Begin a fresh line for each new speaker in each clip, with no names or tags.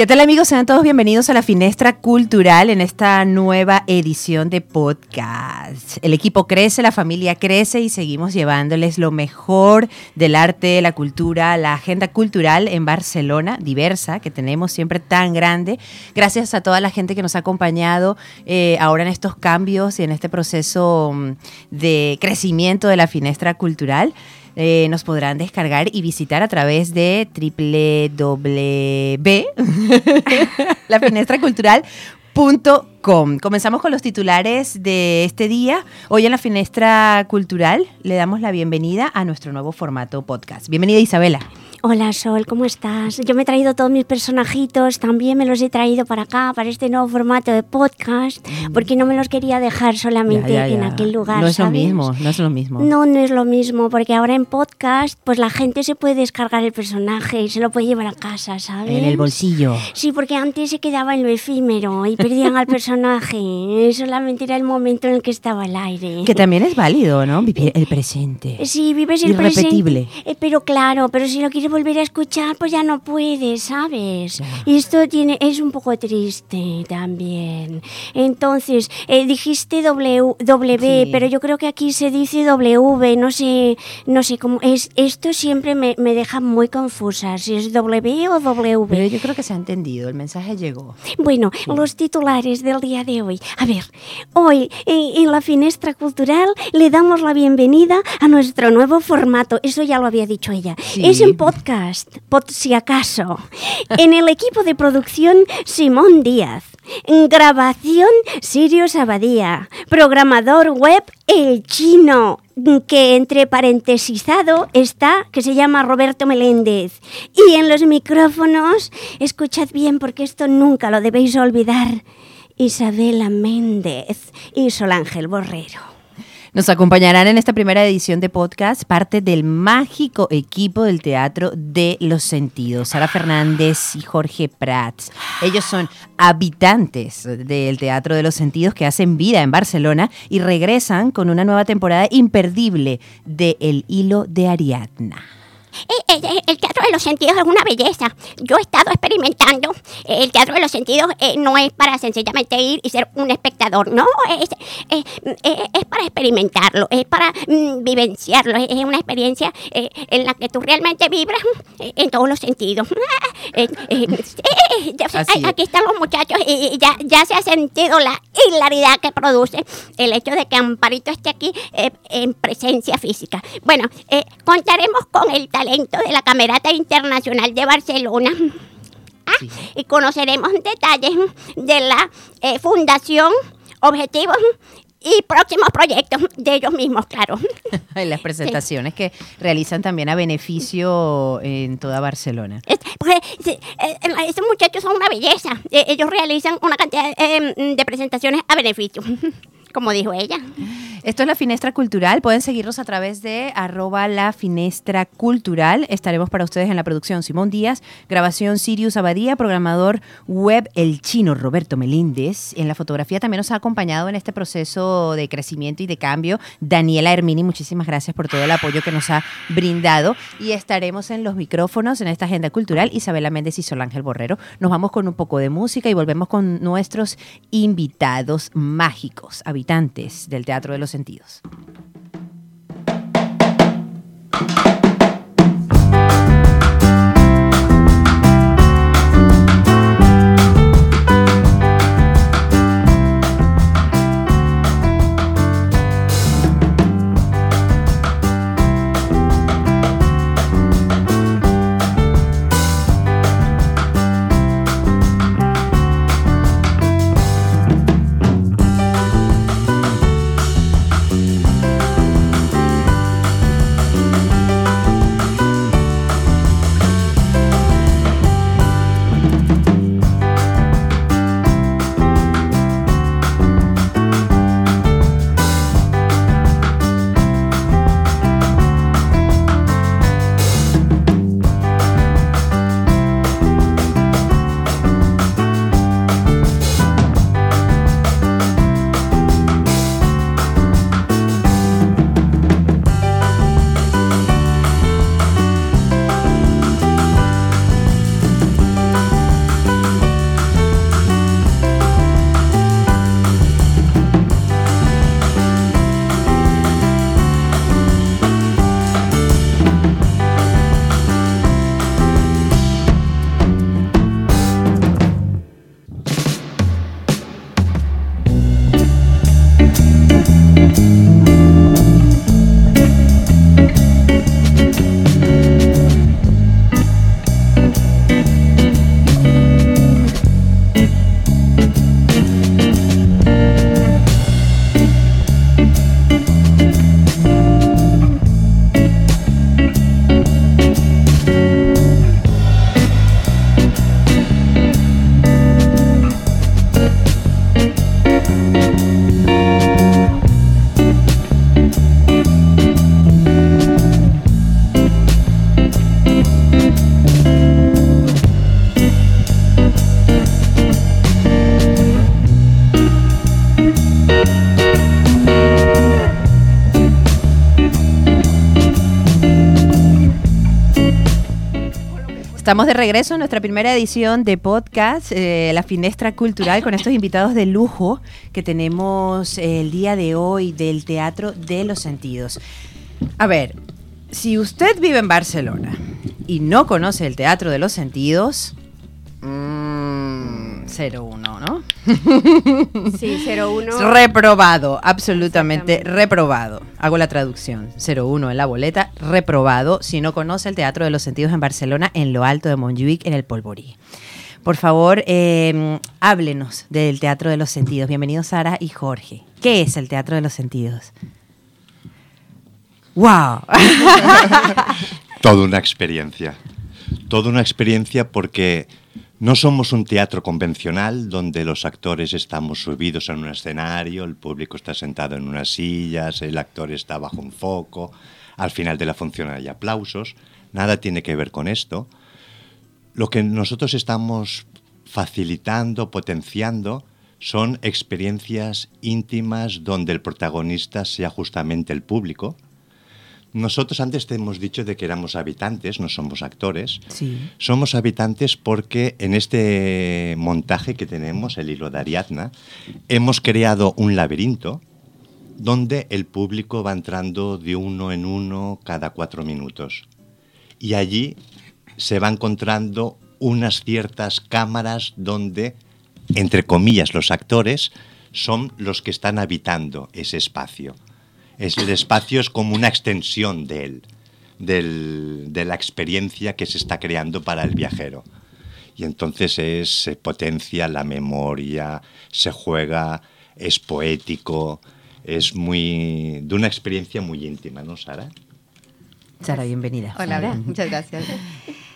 ¿Qué tal amigos? Sean todos bienvenidos a la Finestra Cultural en esta nueva edición de podcast. El equipo crece, la familia crece y seguimos llevándoles lo mejor del arte, la cultura, la agenda cultural en Barcelona, diversa, que tenemos siempre tan grande. Gracias a toda la gente que nos ha acompañado eh, ahora en estos cambios y en este proceso mm, de crecimiento de la Finestra Cultural. Eh, nos podrán descargar y visitar a través de www.lafinestracultural.com. Comenzamos con los titulares de este día. Hoy en la Finestra Cultural le damos la bienvenida a nuestro nuevo formato podcast. Bienvenida Isabela.
Hola Sol, ¿cómo estás? Yo me he traído todos mis personajitos, también me los he traído para acá, para este nuevo formato de podcast, mm. porque no me los quería dejar solamente en aquel lugar.
No es lo mismo, no es lo mismo.
No, no es lo mismo, porque ahora en podcast, pues la gente se puede descargar el personaje y se lo puede llevar a casa, ¿sabes?
En el bolsillo.
Sí, porque antes se quedaba en lo efímero y perdían al personaje, solamente era el momento en el que estaba al aire.
Que también es válido, ¿no? Vivir el presente.
Sí, vives el Irrepetible. presente. Eh, pero claro, pero si lo quieres volver a escuchar, pues ya no puedes, ¿sabes? Y esto tiene, es un poco triste también. Entonces, eh, dijiste W, w pero yo creo que aquí se dice W, no sé, no sé cómo es. Esto siempre me, me deja muy confusa, si es W o W.
Pero yo creo que se ha entendido, el mensaje llegó.
Bueno, los titulares del día de hoy. A ver, hoy en, la finestra cultural le damos la bienvenida a nuestro nuevo formato. Eso ya lo había dicho ella. Es en podcast por si acaso. En el equipo de producción, Simón Díaz. Grabación, Sirius Abadía. Programador web, El Chino que entre paréntesizado está, que se llama Roberto Meléndez. Y en los micrófonos, escuchad bien porque esto nunca lo debéis olvidar, Isabela Méndez y Sol Ángel Borrero.
Nos acompañarán en esta primera edición de podcast parte del mágico equipo del Teatro de los Sentidos, Sara Fernández y Jorge Prats. Ellos son habitantes del Teatro de los Sentidos que hacen vida en Barcelona y regresan con una nueva temporada imperdible de El Hilo de Ariadna.
Eh, eh, eh, el, teatro de los sentidos es una belleza. Yo he estado experimentando. El teatro de los sentidos no es para sencillamente ir y ser un espectador. No, es, es para experimentarlo, es para mm, vivenciarlo. Es, una experiencia en la que tú realmente vibras en todos los sentidos. aquí están los muchachos y ya, ya se ha sentido la hilaridad que produce el hecho de que Amparito esté aquí en presencia física. Bueno, contaremos con el talento de la Camerata Internacional de Barcelona. Ah, y conoceremos detalles de la eh, fundación, objetivos y próximos proyectos de ellos mismos, claro.
las presentaciones que realizan también a beneficio en toda Barcelona.
Pues, eh, estos muchachos son una belleza. Eh, ellos realizan una cantidad de presentaciones a beneficio, como dijo ella.
Esto es la Finestra Cultural. Pueden seguirnos a través de arroba la Finestra Cultural. Estaremos para ustedes en la producción Simón Díaz, grabación Sirius Abadía, programador web El Chino Roberto Melíndez. En la fotografía también nos ha acompañado en este proceso de crecimiento y de cambio Daniela Hermini. Muchísimas gracias por todo el apoyo que nos ha brindado. Y estaremos en los micrófonos en esta agenda cultural Isabela Méndez y Sol Ángel Borrero. Nos vamos con un poco de música y volvemos con nuestros invitados mágicos, habitantes del Teatro de los sentidos. Estamos de regreso en nuestra primera edición de podcast, eh, La Finestra Cultural, con estos invitados de lujo que tenemos el día de hoy del Teatro de los Sentidos. A ver, si usted vive en Barcelona y no conoce el Teatro de los Sentidos, mmm, 01, ¿no?
Sí, 01.
Reprobado, absolutamente reprobado. Hago la traducción. 01 en la boleta, reprobado si no conoce el Teatro de los Sentidos en Barcelona, en lo alto de Montjuic, en el Polvorí. Por favor, eh, háblenos del Teatro de los Sentidos. Bienvenidos Sara y Jorge. ¿Qué es el Teatro de los Sentidos? ¡Wow!
Toda una experiencia. Toda una experiencia porque no somos un teatro convencional donde los actores estamos subidos en un escenario, el público está sentado en unas sillas, el actor está bajo un foco, al final de la función hay aplausos. Nada tiene que ver con esto. Lo que nosotros estamos facilitando, potenciando, son experiencias íntimas donde el protagonista sea justamente el público. Nosotros antes te hemos dicho de que éramos habitantes, no somos actores.
Sí.
Somos habitantes porque en este montaje que tenemos, el hilo de Ariadna, hemos creado un laberinto donde el público va entrando de uno en uno cada cuatro minutos. Y allí se va encontrando unas ciertas cámaras donde, entre comillas, los actores son los que están habitando ese espacio. Es, el espacio es como una extensión de él, del- de la experiencia que se está creando para el viajero. Y entonces es, se potencia la memoria, se juega, es poético, es muy de una experiencia muy íntima, ¿no, Sara?
Sara, bienvenida.
Hola, muchas gracias.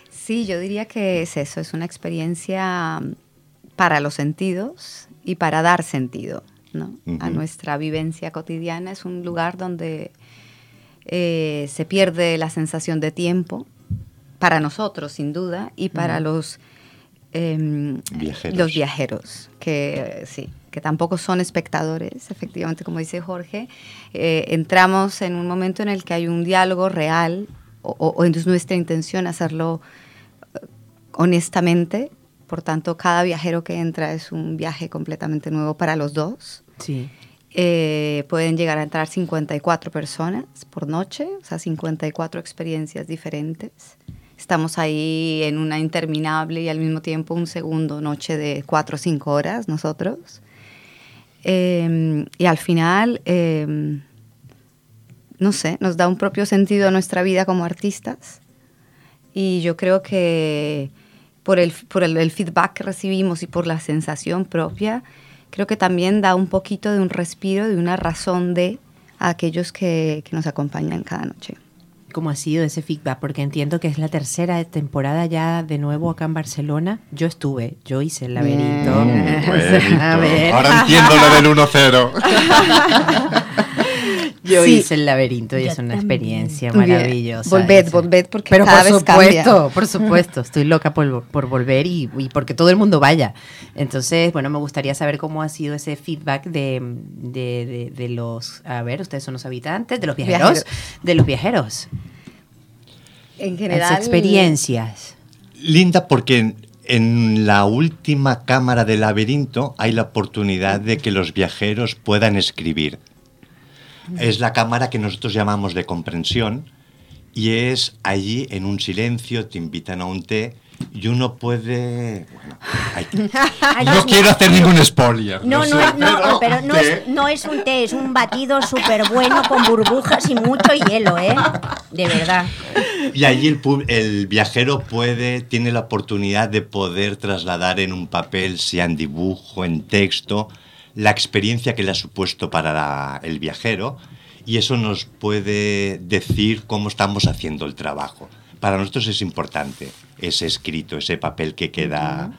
Sí, yo diría que es eso, es una experiencia para los sentidos y para dar sentido ¿no? a nuestra vivencia cotidiana. Es un lugar donde eh, se pierde la sensación de tiempo, para nosotros sin duda, y para los, em,
Viajeros.
los viajeros, que sí, que tampoco son espectadores, efectivamente, como dice Jorge. Eh, entramos en un momento en el que hay un diálogo real, o, o- o es nuestra intención hacerlo eh, honestamente. Por tanto, cada viajero que entra es un viaje completamente nuevo para los dos.
Sí.
Eh, pueden llegar a entrar 54 personas por noche, o sea, 54 experiencias diferentes. Estamos ahí en una interminable y al mismo tiempo un segundo noche de 4 o 5 horas nosotros. Eh, y al final, eh, no sé, nos da un propio sentido a nuestra vida como artistas. Y yo creo que por el, por el, el feedback que recibimos y por la sensación propia, creo que también da un poquito de un respiro, de una razón de a aquellos que, que nos acompañan cada noche.
¿Cómo ha sido ese feedback? Porque entiendo que es la tercera temporada ya de nuevo acá en Barcelona. Yo estuve, yo hice el laberinto.
Mm,
A ver.
Ahora entiendo lo del 1-0.
Yo
Sí.
hice el laberinto y
Yo
es una
también.
experiencia maravillosa.
Volved,
esa.
volved, porque
Pero
cada
por
vez cambia.
supuesto, por supuesto, estoy loca por, por volver y, y porque todo el mundo vaya. Entonces, bueno, me gustaría saber cómo ha sido ese feedback de, de- de- de los, a ver, ustedes son los habitantes, de los viajeros,
Viajeros.
de los viajeros,
En
las
general,
experiencias.
Linda porque en, en la última cámara del laberinto hay la oportunidad de que los viajeros puedan escribir. Es la cámara que nosotros llamamos de comprensión y es allí en un silencio, te invitan a un té y uno puede... Bueno, hay que- no quiero hacer ningún spoiler.
No,
sé,
no, no, pero no es, no es un té, es un batido súper bueno con burbujas y mucho hielo, ¿eh? De verdad.
Y allí el, el viajero puede, tiene la oportunidad de poder trasladar en un papel, sea en dibujo, en texto, la experiencia que le ha supuesto para la- el viajero y eso nos puede decir cómo estamos haciendo el trabajo. Para nosotros es importante ese escrito, ese papel que queda...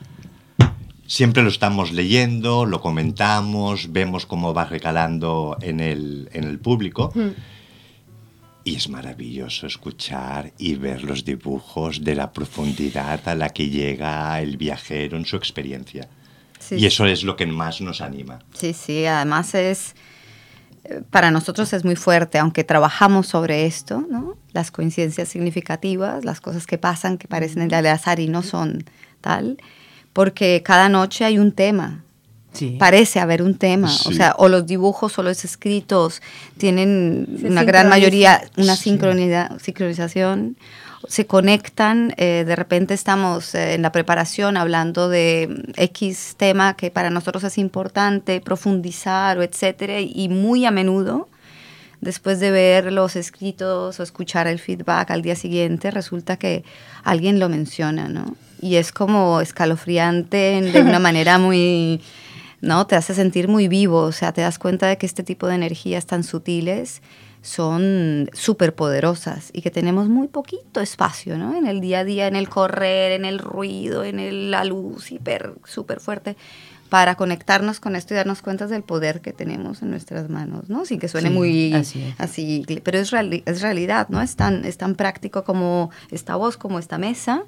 Siempre lo estamos leyendo, lo comentamos, vemos cómo va recalando en el, en el público. Y es maravilloso escuchar y ver los dibujos de la profundidad a la que llega el viajero en su experiencia.
Sí,
y eso es lo que más nos anima.
Sí, sí, además es, para nosotros es muy fuerte, aunque trabajamos sobre esto, ¿no? las coincidencias significativas, las cosas que pasan que parecen al azar y no son tal, porque cada noche hay un tema.
Sí.
Parece haber un tema, o sea, o los dibujos o los escritos tienen
Se
una gran mayoría, una
Sí.
sincronidad, sincronización, se conectan, eh, de repente estamos eh, en la preparación hablando de mm, X tema que para nosotros es importante profundizar o etcétera, y muy a menudo, después de ver los escritos o escuchar el feedback al día siguiente, resulta que alguien lo menciona, ¿no? Y es como escalofriante de una manera muy, ¿no? Te hace sentir muy vivo, o sea, te das cuenta de que este tipo de energías tan sutiles son súper poderosas y que tenemos muy poquito espacio, ¿no? En el día a día, en el correr, en el ruido, en el- la luz hiper, súper fuerte, para conectarnos con esto y darnos cuenta del poder que tenemos en nuestras manos, ¿no? Sin que suene
Sí,
muy
así
así, pero es, reali- es realidad, ¿no? Es tan, es tan práctico como esta voz, como esta mesa.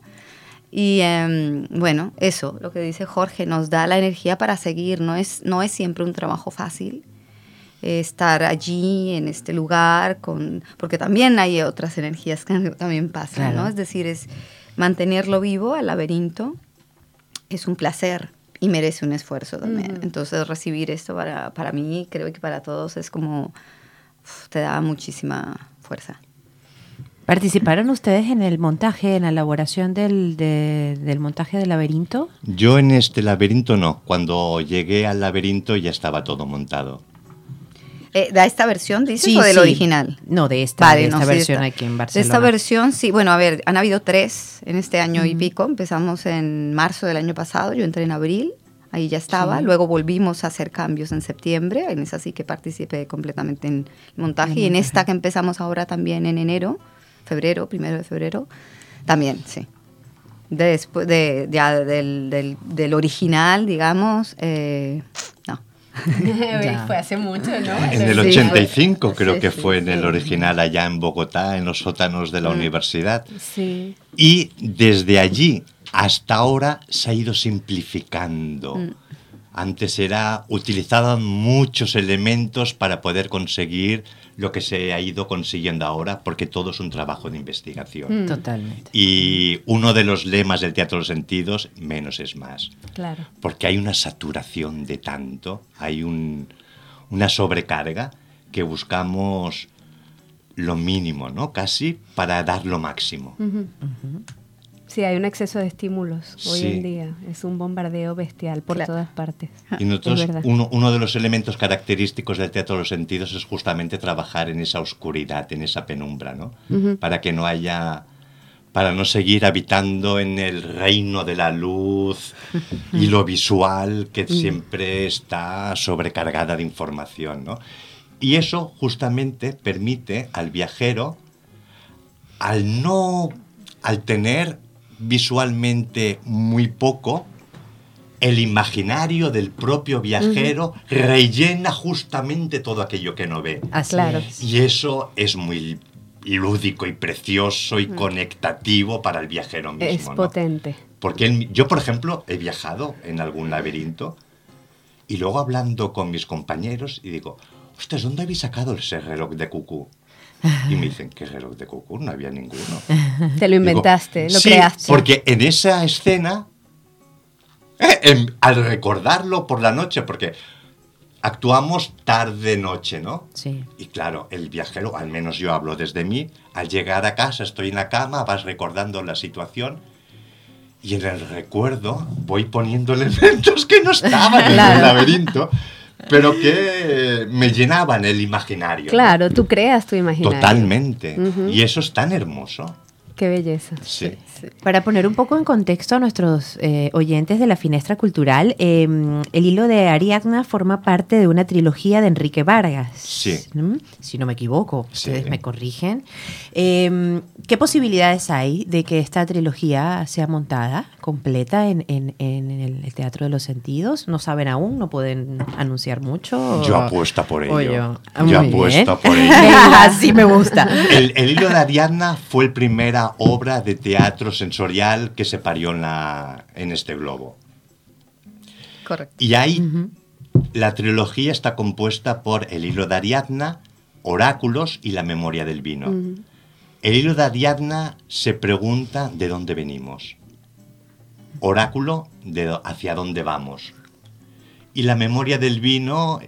Y em, bueno, eso, lo que dice Jorge, nos da la energía para seguir, no es, no es siempre un trabajo fácil estar allí, en este lugar, con, porque también hay otras energías que también pasan,
Claro.
¿no? Es decir, es mantenerlo vivo al laberinto es un placer y merece un esfuerzo también. Entonces recibir esto para, para mí, creo que para todos es como, uf, te da muchísima fuerza.
¿Participaron ustedes en el montaje, en la elaboración del, de- del montaje del laberinto?
Yo en este laberinto no. Cuando llegué al laberinto ya estaba todo montado.
Eh, ¿De esta versión dices o del original?
No, de esta,
Vale,
de esta
no, sí,
versión
esta.
aquí en
De
Barcelona.
esta versión, sí, bueno, a ver, han habido tres en este año y pico. Empezamos en marzo del año pasado, yo entré en abril, ahí ya estaba.
Sí.
Luego volvimos a hacer cambios en septiembre, en esa sí que participé completamente en el montaje. y en esta que empezamos ahora también en enero, febrero, primero de febrero, también, sí. Después de, ya del, del, del original, digamos, eh.
Fue hace mucho, ¿no?
En el
Sí,
85 creo
sí,
que
sí,
fue en el
sí.
original allá en Bogotá, en los sótanos de la universidad.
Sí.
Y desde allí hasta ahora se ha ido simplificando.
Mm.
Antes era, utilizaban muchos elementos para poder conseguir lo que se ha ido consiguiendo ahora, porque todo es un trabajo de investigación.
Totalmente.
Y uno de los lemas del Teatro de los Sentidos, menos es más.
Claro.
Porque hay una saturación de tanto, hay un- una sobrecarga que buscamos lo mínimo, ¿no? Casi para dar lo máximo.
Sí, hay un exceso de estímulos hoy
Sí.
en día. Es un bombardeo bestial por
Claro.
todas partes.
Y nosotros, uno, uno de los elementos característicos del teatro de los sentidos es justamente trabajar en esa oscuridad, en esa penumbra, ¿no? Para que no haya, para no seguir habitando en el reino de la luz y lo visual que siempre está sobrecargada de información, ¿no? Y eso justamente permite al viajero, al no, al tener visualmente muy poco, el imaginario del propio viajero rellena justamente todo aquello que no ve.
Así
Claro.
Y eso es muy lúdico y precioso y conectativo para el viajero mismo.
Es
¿no?
potente.
Porque él- yo, por ejemplo, he viajado en algún laberinto y luego hablando con mis compañeros y digo, ostras, ¿dónde habéis sacado ese reloj de cucú? Y me dicen, ¿qué reloj de cucú? No había ninguno.
Te lo
Digo,
inventaste, lo
"Sí,
creaste.
Porque en esa escena, eh, en- al recordarlo por la noche, porque actuamos tarde-noche, ¿no?
Sí.
Y claro, el viajero, al menos yo hablo desde mí, al llegar a casa estoy en la cama, vas recordando la situación y en el recuerdo voy poniendo elementos que no estaban en el laberinto, pero que me llenaban el imaginario. ¿no?
Claro, tú creas tu imaginario.
Totalmente. Y eso es tan hermoso.
Qué belleza.
Sí.
Para poner un poco en contexto a nuestros eh, oyentes de la Finestra Cultural, eh, el hilo de Ariadna forma parte de una trilogía de Enrique Vargas.
Sí.
Si no me equivoco,
Sí.
ustedes me corrigen. Eh, ¿Qué posibilidades hay de que esta trilogía sea montada completa en, en- en el Teatro de los Sentidos? ¿No saben aún? ¿No pueden anunciar mucho?
Yo apuesta por ello.
O yo. Ah,
Yo apuesto
bien.
por ello.
Así me gusta.
El, el hilo de Ariadna fue la primera obra de teatro sensorial que se parió en, la, en este globo.
Correcto.
Y ahí la trilogía está compuesta por el hilo de Ariadna, Oráculos y la memoria del vino. El hilo de Ariadna se pregunta de dónde venimos. Oráculo de hacia dónde vamos. Y la memoria del vino,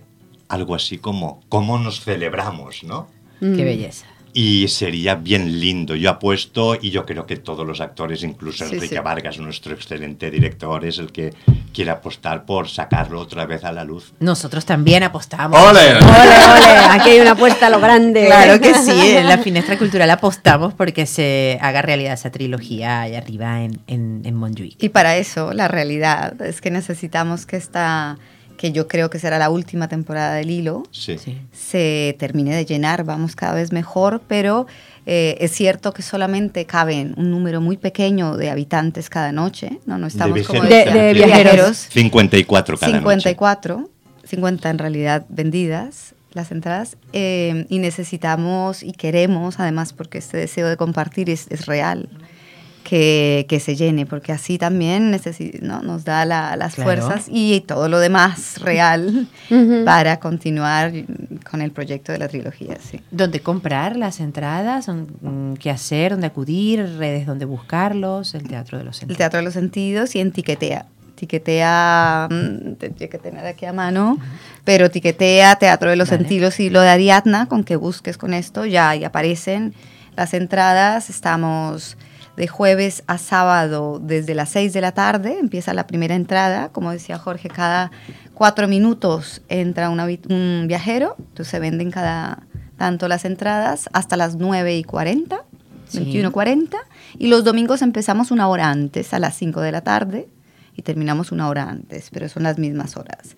algo así como cómo nos celebramos, ¿no?
Qué belleza.
Y sería bien lindo. Yo apuesto, y yo creo que todos los actores, incluso
Sí,
Enrique
sí.
Vargas, nuestro excelente director, es el que quiere apostar por sacarlo otra vez a la luz.
Nosotros también apostamos.
¡Ole!
Ole, ole, aquí hay una apuesta a lo grande.
Claro que sí, en la Finestra Cultural apostamos porque se haga realidad esa trilogía allá arriba en, en, en Montjuic.
Y para eso, la realidad es que necesitamos que esta, que yo creo que será la última temporada del hilo,
Sí.
Sí.
se termine de llenar, vamos cada vez mejor, pero eh, es cierto que solamente caben un número muy pequeño de habitantes cada noche, no, no estamos
De
como
viajeros.
De- de viajeros.
54 cada
54, 50 en realidad vendidas las entradas eh, y necesitamos y queremos, además porque este deseo de compartir es, es real, que, que se llene, porque así también ¿no? nos da la- las
Claro.
fuerzas y todo lo demás real para continuar con el proyecto de la trilogía. Sí.
¿Dónde comprar las entradas? ¿Dónde- ¿Qué hacer? ¿Dónde acudir? ¿Redes donde buscarlos? El Teatro de los
El
Sentidos.
Teatro de los Sentidos y en Tiquetea. Tiquetea, mm, tendría que tener aquí a mano, pero Tiquetea, Teatro de los
Vale.
Sentidos y lo de Ariadna, con que busques con esto, ya ahí aparecen las entradas. Estamos de jueves a sábado desde las 6 de la tarde, empieza la primera entrada. Como decía Jorge, cada cuatro minutos entra una un viajero, entonces se venden cada tanto las entradas hasta las 9 y 40.
Sí.
21.40 y los domingos empezamos una hora antes, a las 5 de la tarde y terminamos una hora antes, pero son las mismas horas.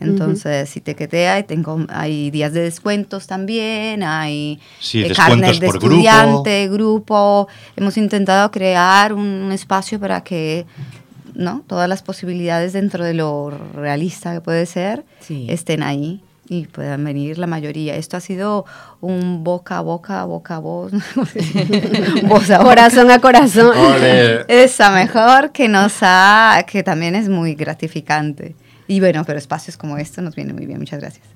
Entonces, si te quetea, y tengo, hay días de descuentos también, hay
Sí,
eh,
descuentos
carnet de
por grupo.
estudiante, grupo. Hemos intentado crear un espacio para que ¿no? todas las posibilidades dentro de lo realista que puede ser
Sí.
estén ahí y puedan venir la mayoría. Esto ha sido un boca a boca, boca a voz, voz a.
Corazón a corazón.
Esa mejor que nos ha, que también es muy gratificante. Y bueno, pero espacios como este nos vienen muy bien. Muchas gracias.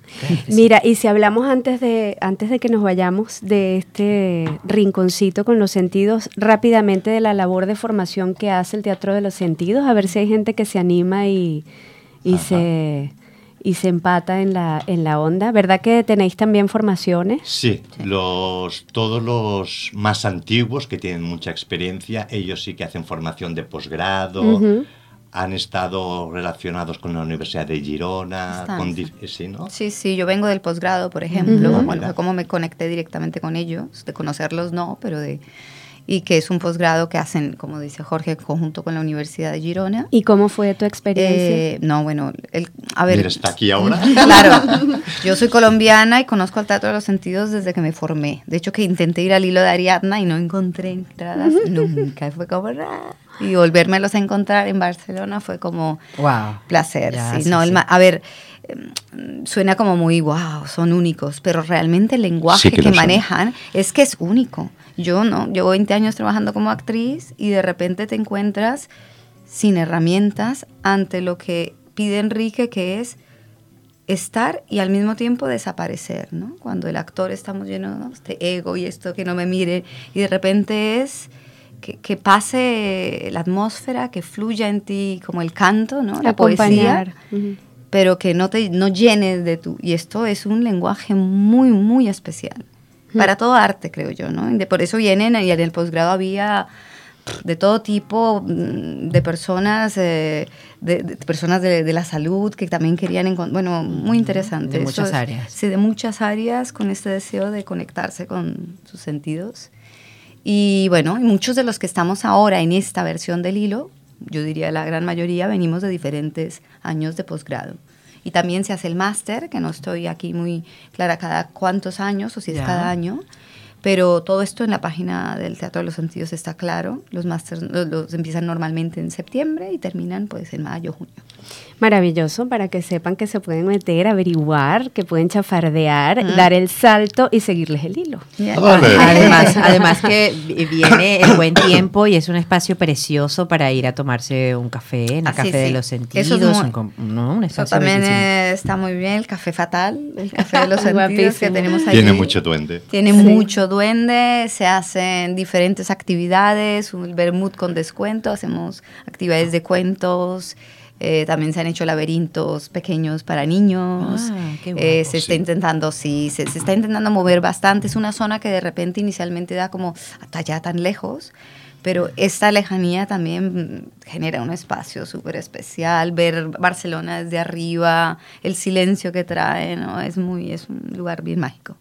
Mira, y si hablamos antes de, antes de que nos vayamos de este rinconcito con los sentidos, rápidamente de la labor de formación que hace el Teatro de los Sentidos, a ver si hay gente que se anima y, y se y se empata en la, en la onda. ¿Verdad que tenéis también formaciones?
Sí, los, todos los más antiguos que tienen mucha experiencia, ellos sí que hacen formación de posgrado,
Ujú.
Han estado relacionados con la Universidad de Girona, con,
sí.
di- sí, ¿no?
Sí, sí, yo vengo del posgrado, por ejemplo. Bueno,
Mira.
fue como me conecté directamente con ellos, de conocerlos no, pero de... Y que es un posgrado que hacen, como dice Jorge, conjunto con la Universidad de Girona.
¿Y cómo fue tu experiencia?
Eh, no, bueno, el, a ver...
Mira, está aquí ahora.
Claro, yo soy colombiana y conozco el Teatro de los Sentidos desde que me formé. De hecho, que intenté ir al hilo de Ariadna y no encontré entradas nunca. Fue como... Y volvérmelos a encontrar en Barcelona fue como
Wow.
placer.
Ya,
sí.
sí,
no, el
sí.
ma- a ver, em, suena como muy wow, son únicos, pero realmente el lenguaje
Sí que
que, manejan es que es único. Yo no, llevo 20 años trabajando como actriz y de repente te encuentras sin herramientas ante lo que pide Enrique, que es estar y al mismo tiempo desaparecer, ¿no? Cuando el actor estamos llenos de este ego y esto que no me mire y de repente es que, que pase la atmósfera, que fluya en ti como el canto, ¿no? La poesía, pero que no te no llenes de tu y esto es un lenguaje muy muy especial para todo arte creo yo no de, por eso vienen y en el posgrado había de todo tipo mm, de personas eh, de, de personas de, de la salud que también querían encon- bueno muy interesante.
De muchas
es-
áreas.
sí de muchas áreas con este deseo de conectarse con sus sentidos. Y bueno, y muchos de los que estamos ahora en esta versión del hilo, yo diría la gran mayoría, venimos de diferentes años de posgrado. Y también se hace el máster, que no estoy aquí muy clara cada cuántos años o si es cada año, pero todo esto en la página del Teatro de los Sentidos está claro. Los másters los, los empiezan normalmente en septiembre y terminan pues en mayo, junio.
Maravilloso para que sepan que se pueden meter, averiguar, que pueden chafardear, dar el salto y seguirles el hilo.
Vale.
Además, además que vi- viene el buen tiempo y es un espacio precioso para ir a tomarse un café en el Café de
sí.
los
Eso es
Sentidos,
muy-
un, ¿no? un
Eso también
bellísimo.
está muy bien, el café fatal, el café de los sentidos que tenemos ahí.
Tiene mucho duende.
Tiene mucho duende, se hacen diferentes actividades, un vermut con descuento, hacemos actividades de cuentos, eh, también se han hecho laberintos pequeños para niños.
Ah, qué
Eh, se está intentando, sí, se, se está intentando mover bastante. Es una zona que de repente inicialmente da como hasta allá tan lejos, pero esta lejanía también genera un espacio súper especial. Ver Barcelona desde arriba, el silencio que trae, ¿no? Es muy, es un lugar bien mágico.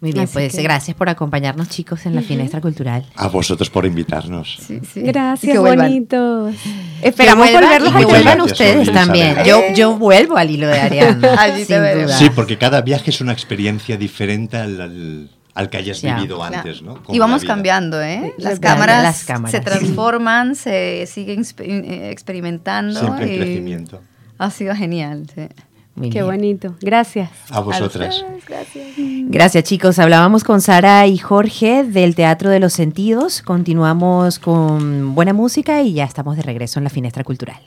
Muy bien,
Así
pues
que-
gracias por acompañarnos chicos en la Finestra Cultural.
A vosotros por invitarnos.
Sí, sí. Y
Gracias, bonitos. Esperamos
que vuelvan,
volverlos
y que vuelvan
gracias,
ustedes también.
Isabel.
Yo, yo vuelvo al hilo de Ariana.
Allí te
sin
veremos.
duda.
Sí, porque cada viaje es una experiencia diferente al, al- al que hayas
Ya.
vivido antes, ¿no? Como
Y vamos cambiando, ¿eh? Las cámaras,
las cámaras.
se transforman, se siguen eh, experimentando.
Siempre en
y
crecimiento.
Ha sido genial, sí.
Muy
Qué
bien.
bonito. Gracias.
A vosotras.
Gracias chicos. Hablábamos con Sara y Jorge del Teatro de los Sentidos. Continuamos con buena música y ya estamos de regreso en la Finestra Cultural.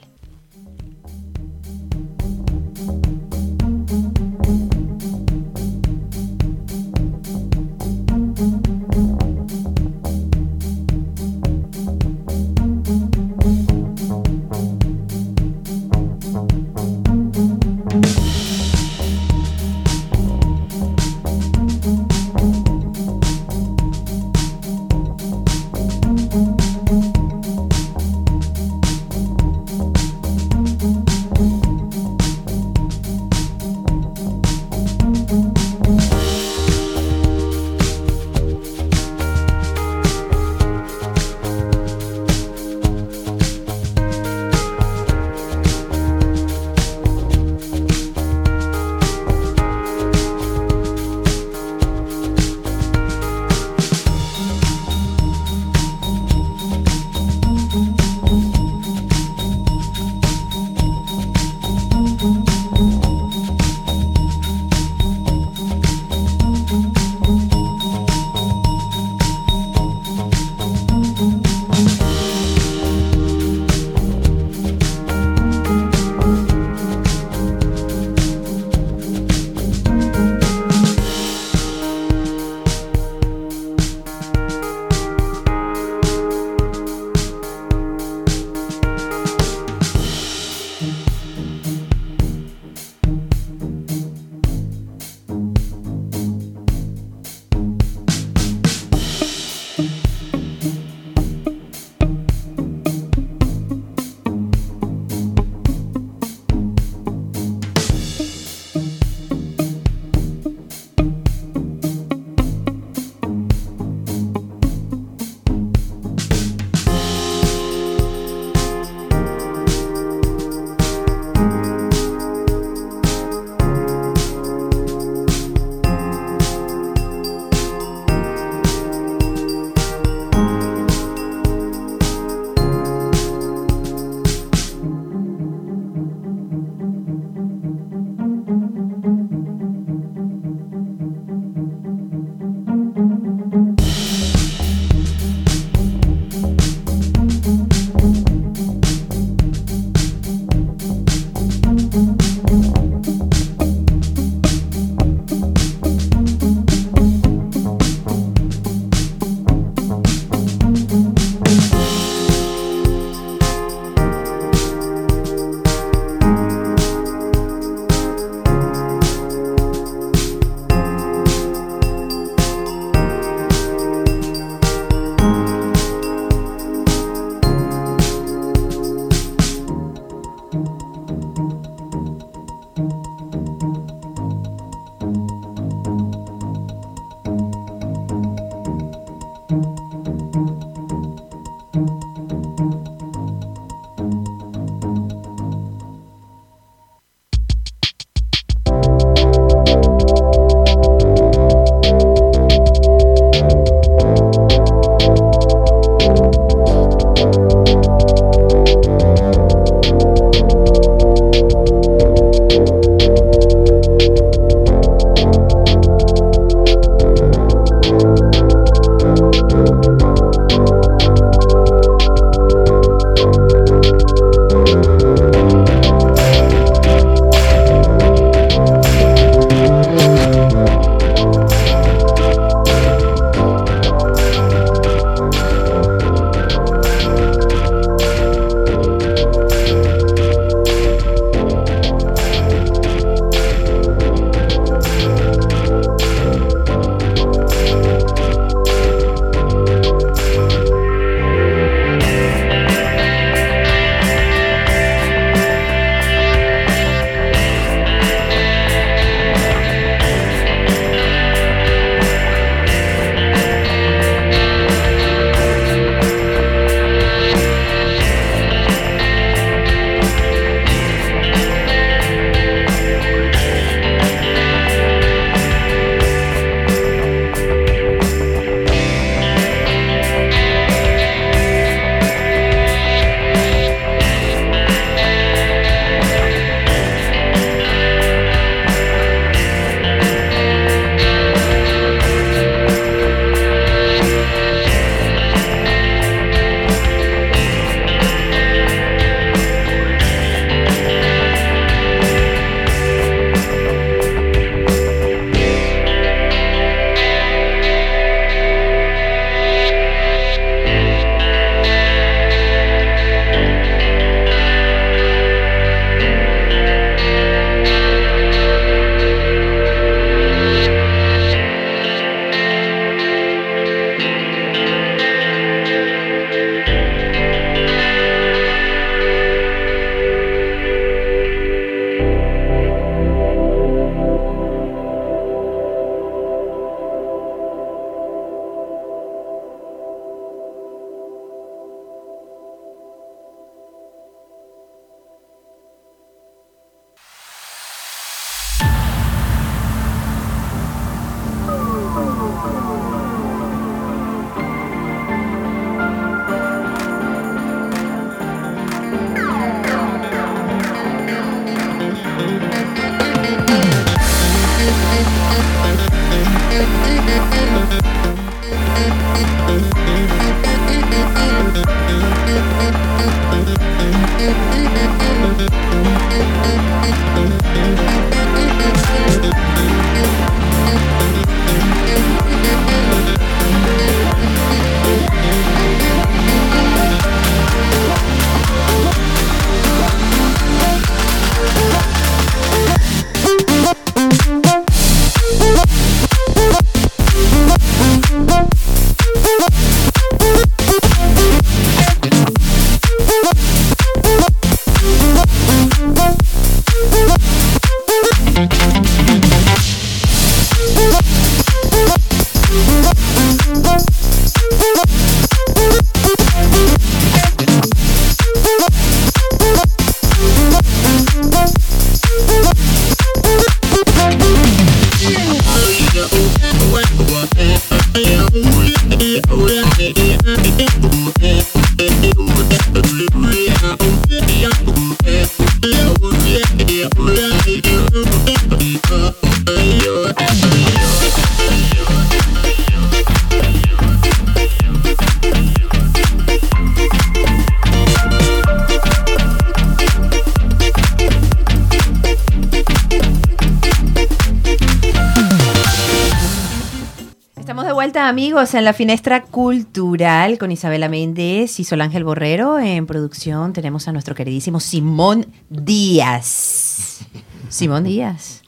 Amigos, en la finestra cultural con Isabela Méndez y Sol Ángel Borrero. En producción tenemos a nuestro queridísimo Simón Díaz. Simón Díaz.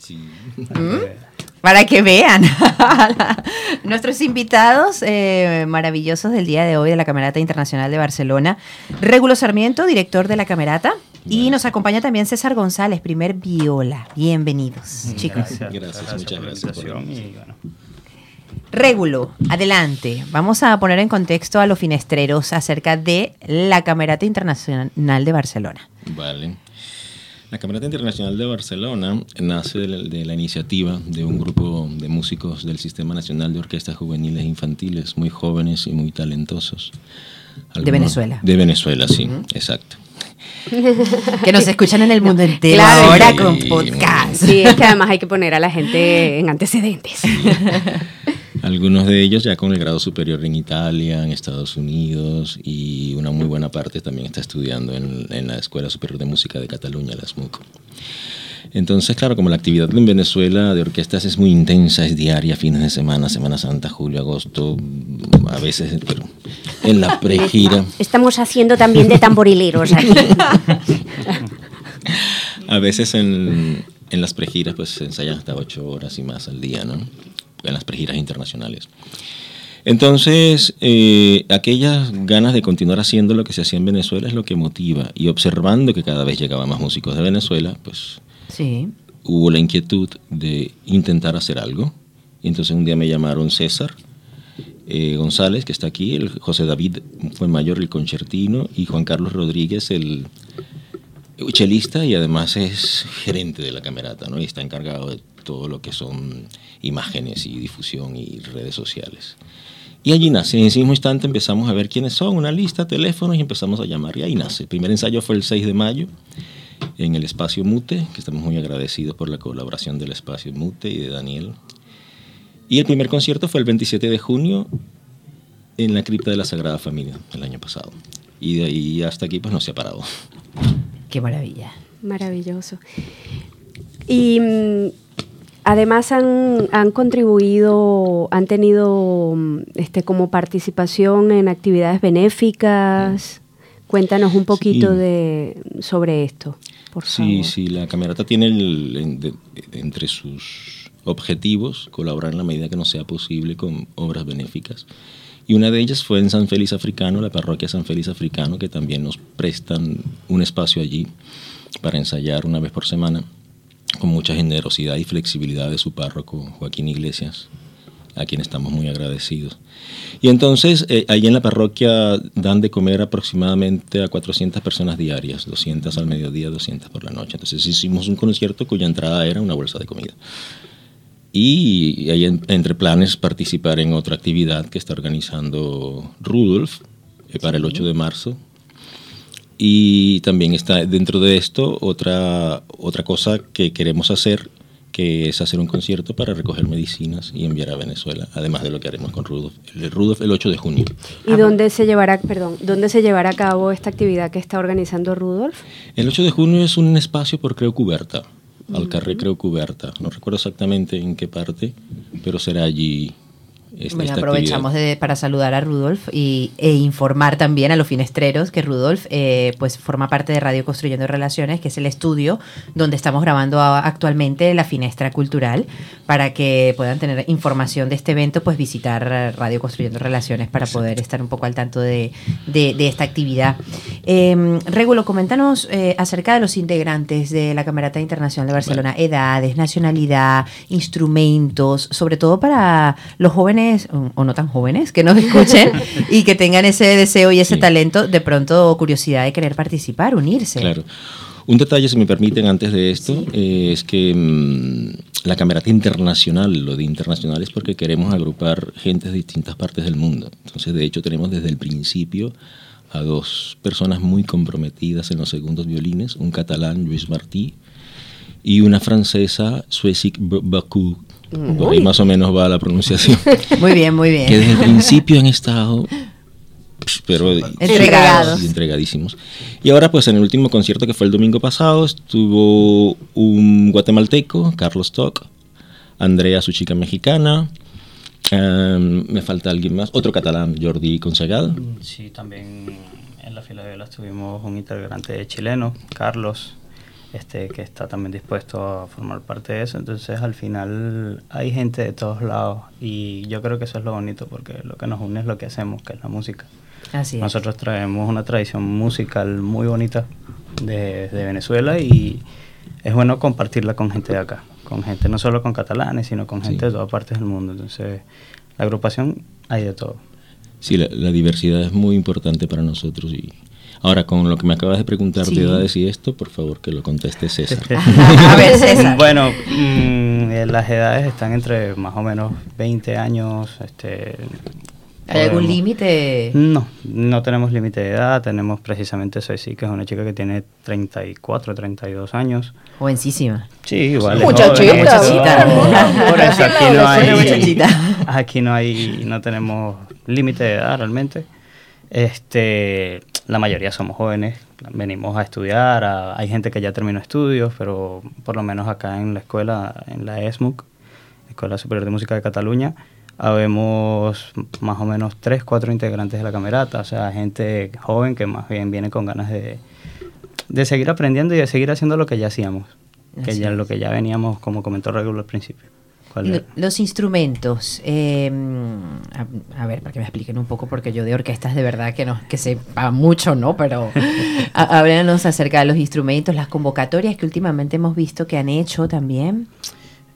¿Mm? Para que vean nuestros invitados eh, maravillosos del día de hoy de la Camerata Internacional de Barcelona. Regulo Sarmiento, director de la Camerata. Y nos acompaña también César González, primer viola. Bienvenidos, chicos.
Gracias, muchas gracias por la
invitación y bueno,
Régulo, adelante. Vamos a poner en contexto a los finestreros acerca de la Camerata Internacional de Barcelona.
Vale. La Camerata Internacional de Barcelona nace de la, de la iniciativa de un grupo de músicos del Sistema Nacional de Orquestas Juveniles e Infantiles, muy jóvenes y muy talentosos.
De Venezuela.
De Venezuela, sí, exacto.
Que nos escuchan en el mundo entero
Claro.
ahora
Sí.
con podcast.
Sí, es que además hay que poner a la gente en antecedentes.
Algunos de ellos ya con el grado superior en Italia, en Estados Unidos y una muy buena parte también está estudiando en, en la Escuela Superior de Música de Cataluña, la SMUC. Entonces, claro, como la actividad en Venezuela de orquestas es muy intensa, es diaria, fines de semana, Semana Santa, julio, agosto, a veces pero en la pregira.
Estamos haciendo también de tamborileros aquí.
A veces en, en las pregiras pues se ensayan hasta ocho horas y más al día, ¿no? En las pregiras internacionales. Entonces, eh, aquellas ganas de continuar haciendo lo que se hacía en Venezuela es lo que motiva. Y observando que cada vez llegaban más músicos de Venezuela, pues
Sí.
hubo la inquietud de intentar hacer algo. Y entonces un día me llamaron César eh, González, que está aquí, el José David fue mayor, el concertino, y Juan Carlos Rodríguez, el chelista y además es gerente de la camerata, ¿no? Y está encargado de todo lo que son imágenes y difusión y redes sociales. Y allí nace, en ese mismo instante empezamos a ver quiénes son, una lista, teléfonos y empezamos a llamar y ahí nace. El primer ensayo fue el 6 de mayo en el espacio Mute, que estamos muy agradecidos por la colaboración del espacio Mute y de Daniel. Y el primer concierto fue el 27 de junio en la cripta de la Sagrada Familia el año pasado. Y de ahí hasta aquí pues no se ha parado.
Qué maravilla.
Maravilloso. Y mm, además han, han contribuido, han tenido mm, este, como participación en actividades benéficas. Cuéntanos un poquito
Sí.
de, sobre esto, por
Sí,
favor.
sí, la camerata tiene el- en- de- entre sus objetivos colaborar en la medida que nos sea posible con obras benéficas. Y una de ellas fue en San Félix Africano, la parroquia San Félix Africano, que también nos prestan un espacio allí para ensayar una vez por semana, con mucha generosidad y flexibilidad de su párroco Joaquín Iglesias, a quien estamos muy agradecidos. Y entonces, eh, ahí en la parroquia dan de comer aproximadamente a 400 personas diarias, 200 al mediodía, 200 por la noche. Entonces hicimos un concierto cuya entrada era una bolsa de comida. Y hay en- entre planes participar en otra actividad que está organizando Rudolf eh, para el 8 de marzo. Y también está dentro de esto otra, otra cosa que queremos hacer, que es hacer un concierto para recoger medicinas y enviar a Venezuela, además de lo que haremos con Rudolf. El Rudolf el 8 de junio.
¿Y dónde se llevará, perdón, dónde se llevará a cabo esta actividad que está organizando Rudolf?
El 8 de junio es un espacio por Creo Cuberta, al carré Creo Cuberta. No recuerdo exactamente en qué parte, pero será allí esta,
Bueno,
esta
aprovechamos de- para saludar a Rudolf y, e informar también a los finestreros que Rudolf eh, pues forma parte de Radio Construyendo Relaciones, que es el estudio donde estamos grabando a- actualmente la Finestra Cultural, para que puedan tener información de este evento, pues visitar Radio Construyendo Relaciones para poder estar un poco al tanto de, de- de esta actividad. Eh, Regulo, coméntanos eh, acerca de los integrantes de la Camerata Internacional de Barcelona, edades, nacionalidad, instrumentos, sobre todo para los jóvenes o, o no tan jóvenes que nos escuchen y que tengan ese deseo y ese
Sí.
talento, de pronto curiosidad de querer participar, unirse.
Claro. Un detalle, si me permiten, antes de esto, eh, es que mm, la Camerata Internacional, lo de internacional es porque queremos agrupar gente de distintas partes del mundo. Entonces, de hecho, tenemos desde el principio a dos personas muy comprometidas en los segundos violines, un catalán, Luis Martí, y una francesa, Suesik Baku. Por ahí más o menos va la pronunciación.
Muy bien, muy bien.
que desde el principio han estado pero
Entregados.
entregadísimos. Y ahora pues en el último concierto que fue el domingo pasado estuvo un guatemalteco, Carlos Toc, Andrea, su chica mexicana, em, me falta alguien más, otro catalán, Jordi Consegal.
Sí, también en la fila de violas tuvimos un integrante chileno, Carlos, este, que está también dispuesto a formar parte de eso. Entonces, al final hay gente de todos lados y yo creo que eso es lo bonito porque lo que nos une es lo que hacemos, que es la música.
Así es.
Nosotros traemos una tradición musical muy bonita de, de Venezuela y es bueno compartirla con gente de acá, con gente no solo con catalanes, sino con
Sí.
gente de todas partes del mundo. Entonces, la agrupación hay de todo.
Sí, la, la diversidad es muy importante para nosotros y ahora con lo que me acabas de preguntar
Sí.
de edades y esto, por favor que lo conteste César.
A ver, César.
Bueno, mm, eh, las edades están entre más o menos 20 años. Este,
¿Hay algún límite?
No, no tenemos límite de edad. Tenemos precisamente Soy que es una chica que tiene 34, 32 años.
Jovencísima.
Sí, igual.
Muchachita,
joven,
muchachita.
Por eso aquí no hay. Aquí no hay, no tenemos límite de edad realmente. Este, la mayoría somos jóvenes, venimos a estudiar, a- hay gente que ya terminó estudios, pero por lo menos acá en la escuela, en la ESMUC, Escuela Superior de Música de Cataluña, habemos más o menos tres, cuatro integrantes de la camerata, o sea, gente joven que más bien viene con ganas de, de seguir aprendiendo y de seguir haciendo lo que ya hacíamos, que ya
es.
lo que ya veníamos, como comentó Regulo al principio.
Los instrumentos, eh, a, a ver, para que me expliquen un poco, porque yo de orquestas de verdad que no, que sepa mucho, ¿no? Pero háblanos acerca de los instrumentos, las convocatorias que últimamente hemos visto que han hecho también.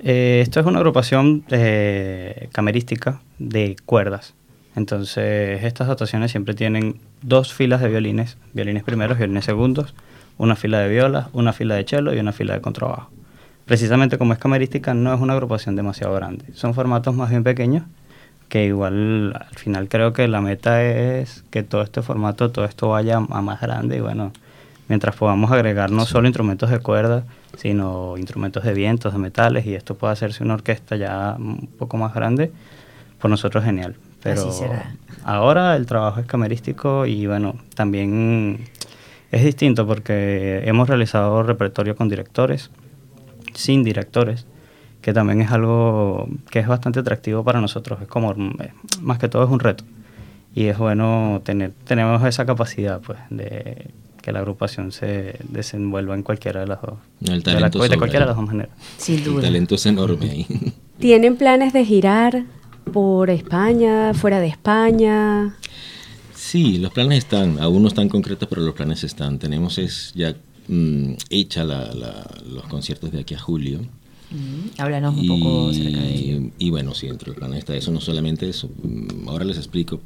Eh, esto es una agrupación eh, camerística de cuerdas. Entonces, estas dotaciones siempre tienen dos filas de violines, violines primeros, violines segundos, una fila de violas, una fila de cello y una fila de contrabajo. Precisamente como es camerística, no es una agrupación demasiado grande. Son formatos más bien pequeños, que igual al final creo que la meta es que todo este formato, todo esto vaya a más grande y bueno, mientras podamos agregar no solo instrumentos de cuerda, sino instrumentos de vientos, de metales, y esto puede hacerse una orquesta ya un poco más grande, por nosotros genial. Pero
Así será.
ahora el trabajo es camerístico y bueno, también es distinto porque hemos realizado repertorio con directores, sin directores, que también es algo que es bastante atractivo para nosotros. Es como, eh, más que todo es un reto. Y es bueno tener, tenemos esa capacidad pues de que la agrupación se desenvuelva en cualquiera de las dos.
El
de, la- de cualquiera de las dos maneras.
Sin
El
duda.
talento es enorme ahí.
¿Tienen planes de girar por España, fuera de España?
Sí, los planes están, aún no están concretos, pero los planes están. Tenemos es ya mm, hecha la- la- los conciertos de aquí a julio.
Mm, Háblanos un poco acerca de ello.
Y, y bueno, sí, dentro del plan está eso, no solamente eso. mm, Ahora les explico.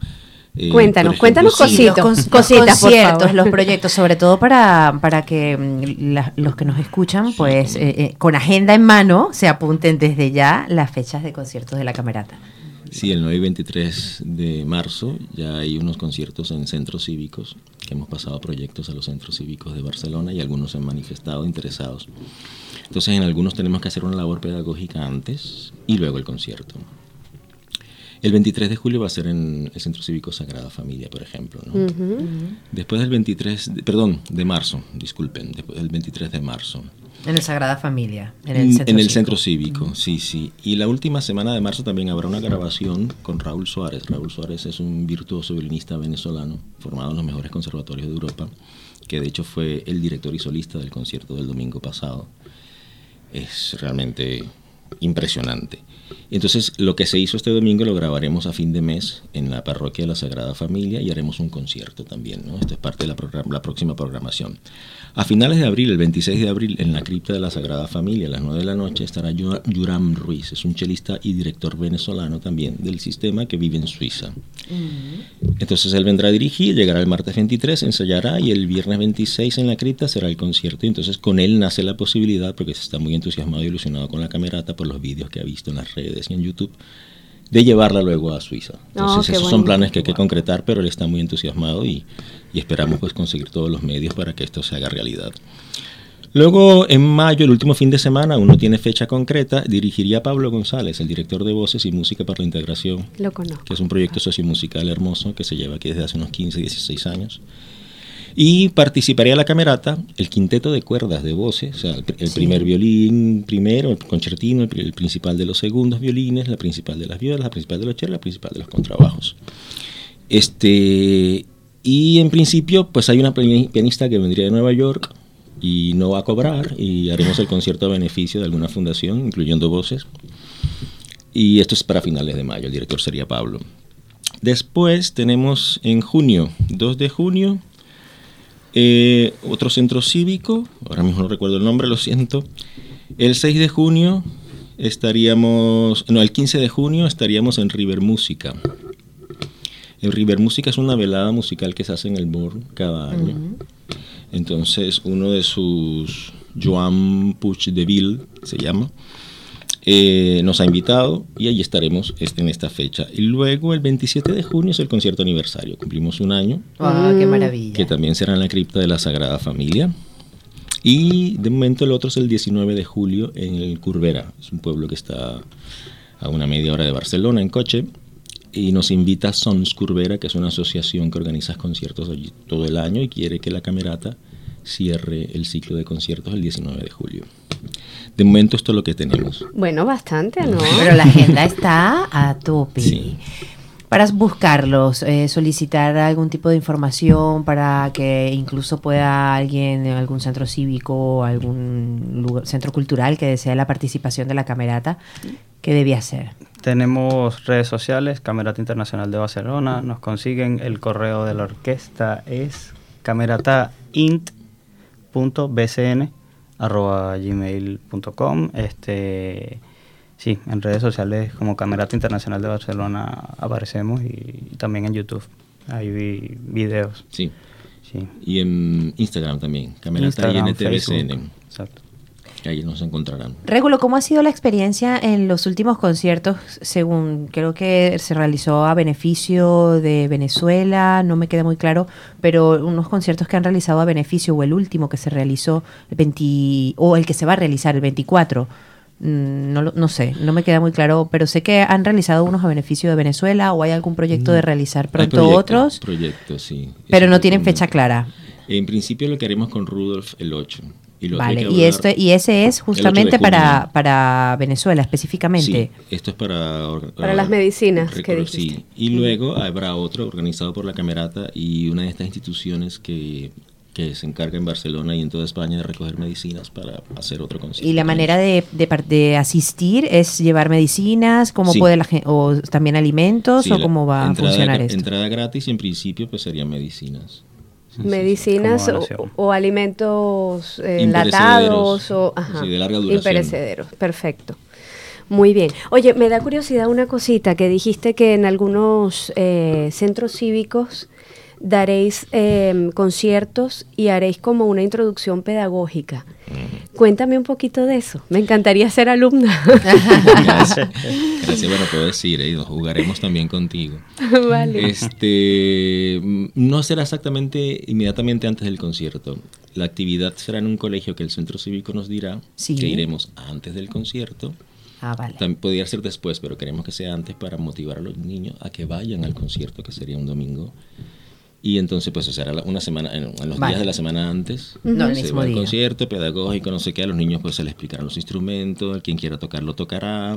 Eh,
Cuéntanos, cuéntanos
ejemplo,
Sí, los,
cositas,
conciertos,
favor.
los proyectos, sobre todo para, para que mm, la- los que nos escuchan, pues eh, eh, con agenda en mano, se apunten desde ya las fechas de conciertos de la camerata.
Sí, el 9 y 23 de marzo ya hay unos conciertos en centros cívicos, que hemos pasado proyectos a los centros cívicos de Barcelona y algunos se han manifestado interesados. Entonces en algunos tenemos que hacer una labor pedagógica antes y luego el concierto. El 23 de julio va a ser en el Centro Cívico Sagrada Familia, por ejemplo. ¿no? Después del 23, de- perdón, de marzo, disculpen, después del 23 de marzo.
En el Sagrada Familia. En
En
el centro, cívico.
centro cívico, sí, sí. Y la última semana de marzo también habrá una grabación con Raúl Suárez. Raúl Suárez es un virtuoso violinista venezolano formado en los mejores conservatorios de Europa, que de hecho fue el director y solista del concierto del domingo pasado. Es realmente impresionante. Entonces, lo que se hizo este domingo lo grabaremos a fin de mes en la parroquia de la Sagrada Familia y haremos un concierto también, ¿no? Esto es parte de la, la próxima programación. A finales de abril, el 26 de abril, en la cripta de la Sagrada Familia, a las 9 de la noche, estará Yu- Yuram Ruiz, es un chelista y director venezolano también del sistema que vive en Suiza. Entonces él vendrá a dirigir, llegará el martes 23, ensayará y el viernes 26 en la cripta será el concierto. Y entonces con él nace la posibilidad, porque se está muy entusiasmado y ilusionado con la camerata por los vídeos que ha visto en las redes y en YouTube, de llevarla luego a Suiza. Entonces
Oh, qué
esos son planes que hay que concretar, pero él está muy entusiasmado y, y esperamos pues conseguir todos los medios para que esto se haga realidad. Luego, en mayo, el último fin de semana, uno tiene fecha concreta, dirigiría Pablo González, el director de Voces y Música para la Integración,
Lo conozco.
que es un proyecto sociomusical hermoso que se lleva aquí desde hace unos 15, 16 años. Y participaría la camerata, el quinteto de cuerdas de voces, o sea, el, el primer violín primero, el concertino, el, pri- el principal de los segundos violines, la principal de las violas, la principal de los chelos, la principal de los contrabajos. Este, y en principio, pues hay una piani- pianista que vendría de Nueva York y no va a cobrar y haremos el concierto a beneficio de alguna fundación, incluyendo voces. Y esto es para finales de mayo, el director sería Pablo. Después tenemos en junio, 2 de junio, eh, otro centro cívico, ahora mismo no recuerdo el nombre, lo siento. El 6 de junio estaríamos, no, el 15 de junio estaríamos en River Música. El River Música es una velada musical que se hace en el Born cada año. Entonces, uno de sus, Joan Puig de Ville, se llama, eh, nos ha invitado y allí estaremos este, en esta fecha. Y luego, el 27 de junio es el concierto aniversario. Cumplimos un año,
Ah, qué maravilla.
que también será en la cripta de la Sagrada Familia. Y de momento el otro es el 19 de julio en el Curbera. Es un pueblo que está a una media hora de Barcelona en coche. Y nos invita Sons Curbera, que es una asociación que organiza conciertos allí todo el año y quiere que la camerata cierre el ciclo de conciertos el 19 de julio. De momento esto es lo que tenemos.
Bueno, bastante, ¿no?
Pero la agenda está a tope.
Sí.
Para buscarlos, eh, solicitar algún tipo de información para que incluso pueda alguien en algún centro cívico o algún lugar- centro cultural que desee la participación de la camerata, ¿qué debía hacer?
Tenemos redes sociales, Camerata Internacional de Barcelona, nos consiguen, el correo de la orquesta es camerataint.bcn arroba gmail.com este sí en redes sociales como Camerata Internacional de Barcelona aparecemos y, y también en YouTube hay vi- videos
Sí.
sí
Y en Instagram también, Camerata
Instagram,
INTBCN.
Facebook.
Ahí nos encontrarán.
Régulo, ¿cómo ha sido la experiencia en los últimos conciertos? Según creo que se realizó a beneficio de Venezuela, no me queda muy claro, pero unos conciertos que han realizado a beneficio o el último que se realizó el 20 o el que se va a realizar el 24. mm, No, lo- no sé, no me queda muy claro, pero sé que han realizado unos a beneficio de Venezuela o hay algún proyecto de realizar
Mm. Hay
pronto
proyecto,
otros,
Proyectos, sí.
pero no tienen fecha clara.
En principio lo que haremos con Rudolf el 8. Y
Vale, y, esto, y ese es
8 de
justamente para, Venezuela específicamente.
Sí, esto es para...
Para las medicinas que dijiste.
Sí, y luego habrá otro organizado por la Camerata y una de estas instituciones que, que se encarga en Barcelona y en toda España de recoger medicinas para hacer otro concierto.
Y la manera de, de, asistir es llevar medicinas, cómo
Sí.
puede la gente, o también alimentos,
Sí,
o
la
cómo va a funcionar esto.
Entrada gratis y en principio pues serían medicinas.
Medicinas o, alimentos eh, enlatados o ajá,
Sí, de larga duración.
imperecederos. Perfecto. Muy bien. Oye, me da curiosidad una cosita que dijiste que en algunos eh, centros cívicos daréis eh, conciertos y haréis como una introducción pedagógica. Cuéntame un poquito de eso. Me encantaría ser alumna.
Gracias. Gracias. Bueno, puedes ir y nos jugaremos también contigo.
vale.
Este, mm, no será exactamente inmediatamente antes del concierto. La actividad será en un colegio que el centro cívico nos dirá
Sí.
que iremos antes del concierto.
Ah, vale.
También podría ser después, pero queremos que sea antes para motivar a los niños a que vayan al concierto, que sería un domingo. Y entonces, pues, será la- una semana, en, en los
Vale.
días de la semana antes.
No, el
se
mismo
va al concierto pedagógico, no sé qué. A los niños, pues, se les explicarán los instrumentos. Quien quiera tocar, lo tocará.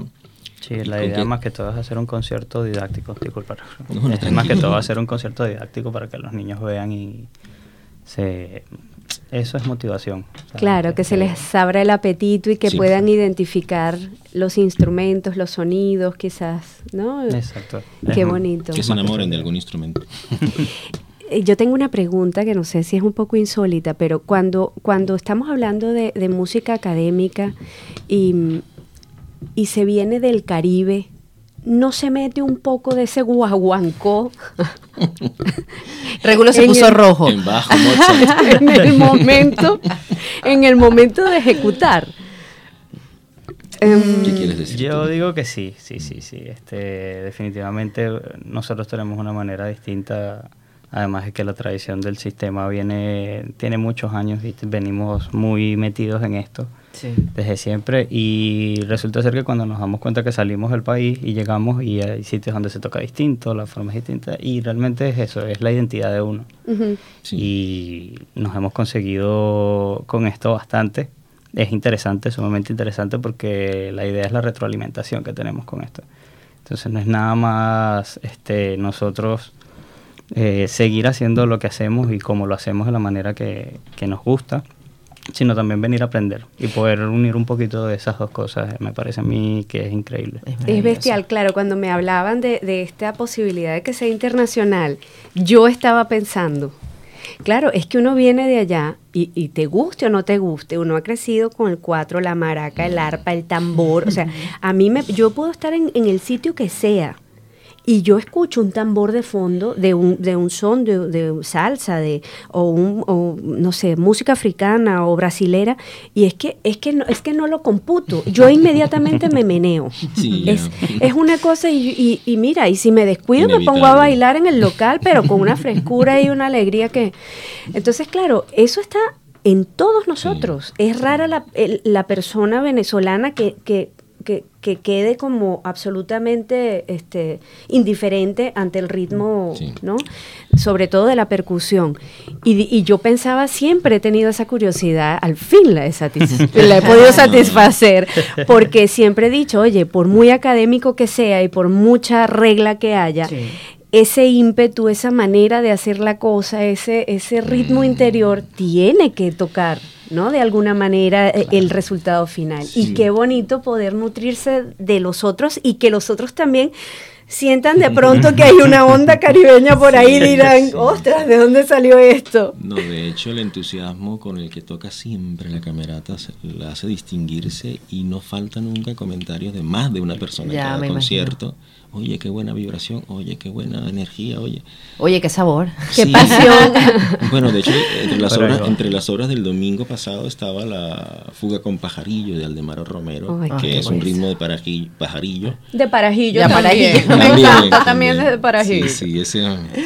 Sí,
¿Y
la idea
qué?
más que todo es hacer un concierto didáctico, disculpa.
No, no,
es más que todo hacer un concierto didáctico para que los niños vean y se... Eso es motivación. O sea,
Claro, que se
este,
les abra el apetito y que
Sí.
puedan identificar los instrumentos, los sonidos, quizás, ¿no?
Exacto.
Qué
Es-
bonito.
Que se enamoren de algún instrumento.
Eh, Yo tengo una pregunta que no sé si es un poco insólita, pero cuando, cuando estamos hablando de, de música académica y, y se viene del Caribe, ¿no se mete un poco de ese guaguancó
Regulo se
En
puso
el-
rojo.
En bajo, Mozart.
en el momento, en el momento de ejecutar? Em,
¿Qué quieres decir?
Yo
tú?
digo que sí, sí, sí, sí. Este, definitivamente nosotros tenemos una manera distinta, además de que la tradición del sistema viene, tiene muchos años y venimos muy metidos en esto
Sí.
desde siempre y resulta ser que cuando nos damos cuenta que salimos del país y llegamos y hay sitios donde se toca distinto, la forma es distinta y realmente es eso, es la identidad de uno.
ujú.
Sí.
Y nos hemos conseguido con esto bastante. Es interesante, sumamente interesante, porque la idea es la retroalimentación que tenemos con esto. Entonces no es nada más este, nosotros eh, seguir haciendo lo que hacemos y como lo hacemos de la manera que, que nos gusta, sino también venir a aprender y poder unir un poquito de esas dos cosas. eh, Me parece a mí que es increíble.
Es
bestial, claro, cuando me hablaban de, de esta posibilidad de que sea internacional, yo estaba pensando, claro, es que uno viene de allá y, y te guste o no te guste, uno ha crecido con el cuatro, la maraca, el arpa, el tambor, o sea, a mí me, yo puedo estar en, en el sitio que sea. Y yo escucho un tambor de fondo de un, de un son de, de salsa de, o, un, o, no sé, música africana o brasilera, y es que, es, que no, es que no lo computo. Yo inmediatamente me meneo.
Sí,
es, es una cosa, y, y- y mira, y si me descuido me pongo a bailar en el local, pero con una frescura y una alegría que... Entonces, claro, eso está en todos nosotros. Es rara la, la persona venezolana que, que, que, que quede como absolutamente este, indiferente ante el ritmo,
Sí.
¿no? Sobre todo de la percusión. Y, yo pensaba, siempre he tenido esa curiosidad, al fin la he, satis- la he podido satisfacer, porque siempre he dicho, oye, por muy académico que sea y por mucha regla que haya,
Sí.
ese ímpetu, esa manera de hacer la cosa, ese, ese ritmo interior tiene que tocar, ¿no? De alguna manera eh, el resultado final. Y qué bonito poder nutrirse de los otros y que los otros también sientan de pronto que hay una onda caribeña por ahí y dirán, ostras, ¿de dónde salió esto?
No, de hecho el entusiasmo con el que toca siempre la camerata la hace distinguirse y no falta nunca comentarios de más de una persona en cada concierto. Oye, qué buena vibración, oye, qué buena energía, oye.
Oye, qué sabor.
Qué pasión.
Bueno, de hecho, entre las, obras, entre las obras del domingo pasado estaba la Fuga con Pajarillo de Aldemaro Romero,
Ay,
que es un ritmo de paraji- pajarillo.
De Parajillo
De
también.
Parajillo.
Me
También,
encanta también de Parajillo.
Sí, sí, ese. sí.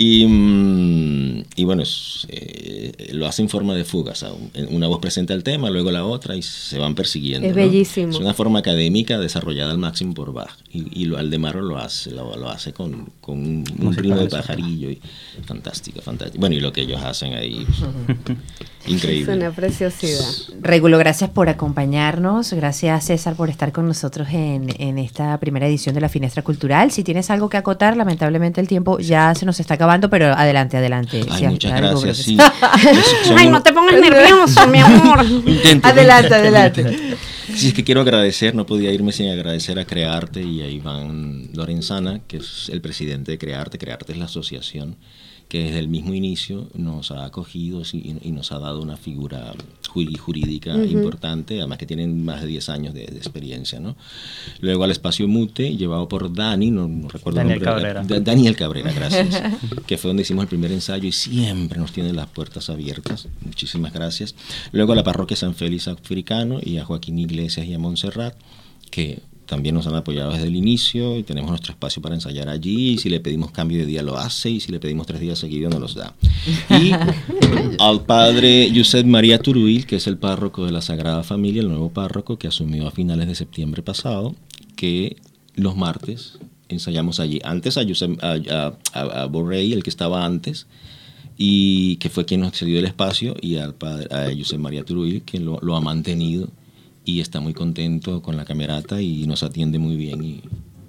Y, mm, y bueno, es, eh, lo hace en forma de fuga, o sea, un- una voz presenta el tema, luego la otra y se van persiguiendo.
Es
¿no?
bellísimo.
Es una forma académica desarrollada al máximo por Bach. Y, y lo, Aldemaro lo hace, lo, lo hace con, con un, un ritmo de pajarillo. Y, fantástico, fantástico. Bueno, y lo que ellos hacen ahí, increíble.
Es una preciosidad.
Regulo, gracias por acompañarnos. Gracias, César, por estar con nosotros en, en esta primera edición de la Finestra Cultural. Si tienes algo que acotar, lamentablemente el tiempo ya se nos está acabando, pero adelante, adelante.
Ay,
Si hay
muchas gracias. Sí. Es- son
Ay, no te pongas nervioso, mi amor.
Intento,
Adelante, adelante.
Sí, es que quiero agradecer, no podía irme sin agradecer a Crearte y a Iván Lorenzana, que es el presidente de Crearte. Crearte es la asociación que desde el mismo inicio nos ha acogido y, y nos ha dado una figura ju- jurídica importante, además que tienen más de 10 años de, de experiencia. ¿no? Luego al espacio Mute, llevado por Dani, no, no recuerdo
Daniel
el nombre,
Cabrera.
Da- Daniel Cabrera, gracias, que fue donde hicimos el primer ensayo y siempre nos tienen las puertas abiertas. Muchísimas gracias. Luego a la parroquia San Félix Africano y a Joaquín Iglesias y a Montserrat, que también nos han apoyado desde el inicio y tenemos nuestro espacio para ensayar allí. Y si le pedimos cambio de día lo hace y si le pedimos tres días seguidos nos los da. Y al padre Josep María Turuil, que es el párroco de la Sagrada Familia, el nuevo párroco que asumió a finales de septiembre pasado, que los martes ensayamos allí. Antes a, Josep- a, a- a Borrell, el que estaba antes, y que fue quien nos cedió el espacio, y al padre, a José María Turuil, lo, lo ha mantenido y está muy contento con la camerata y nos atiende muy bien y,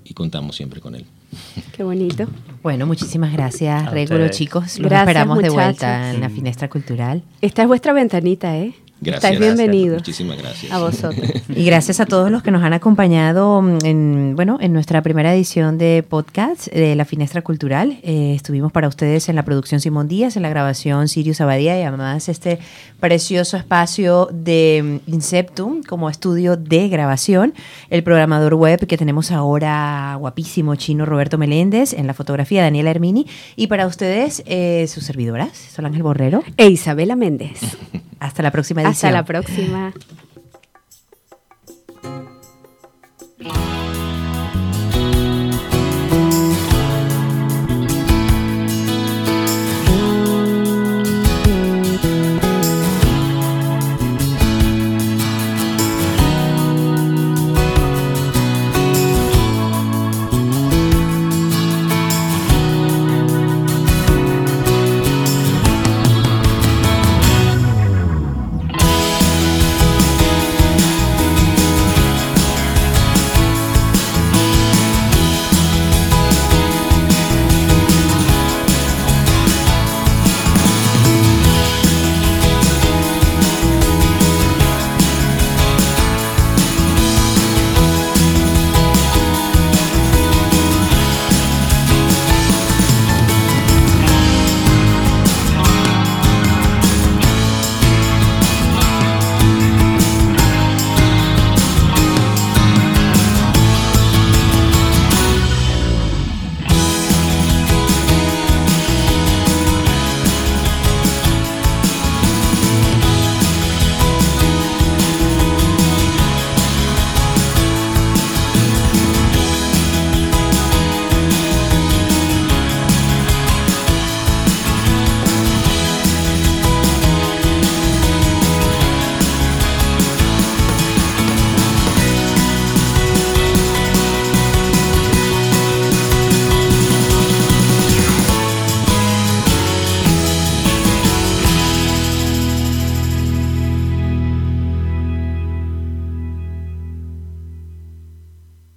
y contamos siempre con él.
Qué bonito.
Bueno, muchísimas gracias,
ustedes.
chicos. Los
Gracias,
esperamos de
muchachos.
vuelta en la Finestra Cultural.
Esta es vuestra ventanita, ¿eh?
Gracias.
Estáis bienvenidos.
Muchísimas gracias.
A vosotros.
Y gracias a todos los que nos han acompañado mm, en, bueno, en nuestra primera edición de podcast de La Finestra Cultural. Eh, estuvimos para ustedes en la producción Simón Díaz, en la grabación Sirius Abadía y además este precioso espacio de mm, Inceptum como estudio de grabación. El programador web que tenemos ahora, guapísimo chino Roberto Meléndez, en la fotografía Daniela Hermini. Y para ustedes, eh, sus servidoras, Sol Ángel Borrero.
E Isabela Méndez.
Hasta la próxima edición.
Hasta la próxima.